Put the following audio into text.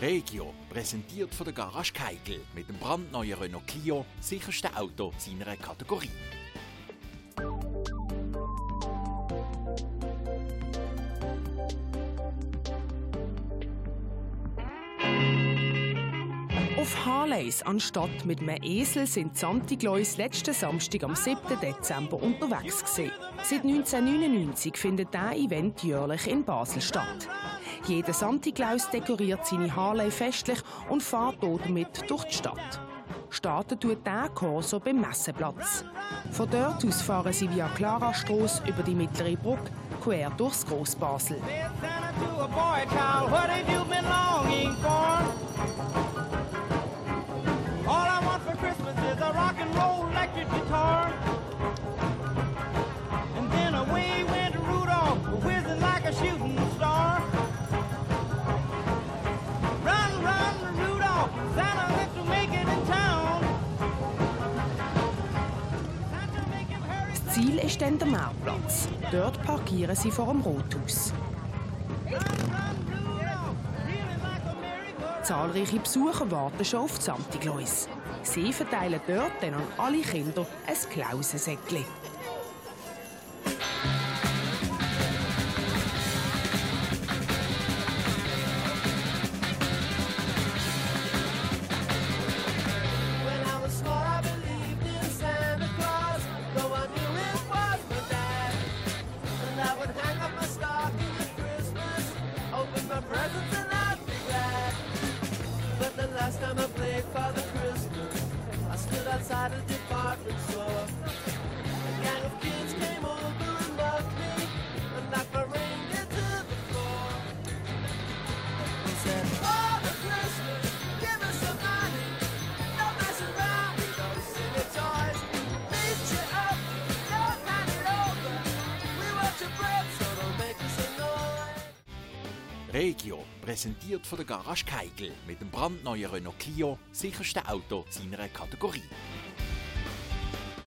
Regio, präsentiert von der Garage Keigel mit dem brandneuen Renault Clio, sicherste Auto seiner Kategorie. Auf Harleys anstatt mit einem Esel sind Santi Glois letzten Samstag am 7. Dezember unterwegs gewesen. Seit 1999 findet dieser Event jährlich in Basel statt. Jeder Santi-Klaus dekoriert seine Harley festlich und fährt damit durch die Stadt. Starten tut der Corso beim Messeplatz. Von dort aus fahren sie via Clara Strasse über die mittlere Brücke quer durchs Grossbasel. All I want for Christmas is a rock and roll electric guitar. Ziel ist dann der Marktplatz. Dort parkieren sie vor dem Rothaus. Zahlreiche Besucher warten schon auf die Santi Glois. Sie verteilen dort dann an alle Kinder ein Klausensäckchen. Last time I played Father Christmas, I stood outside a department store. Regio, präsentiert von der Garage Keigel mit dem brandneuen Renault Clio, sicherste Auto seiner Kategorie.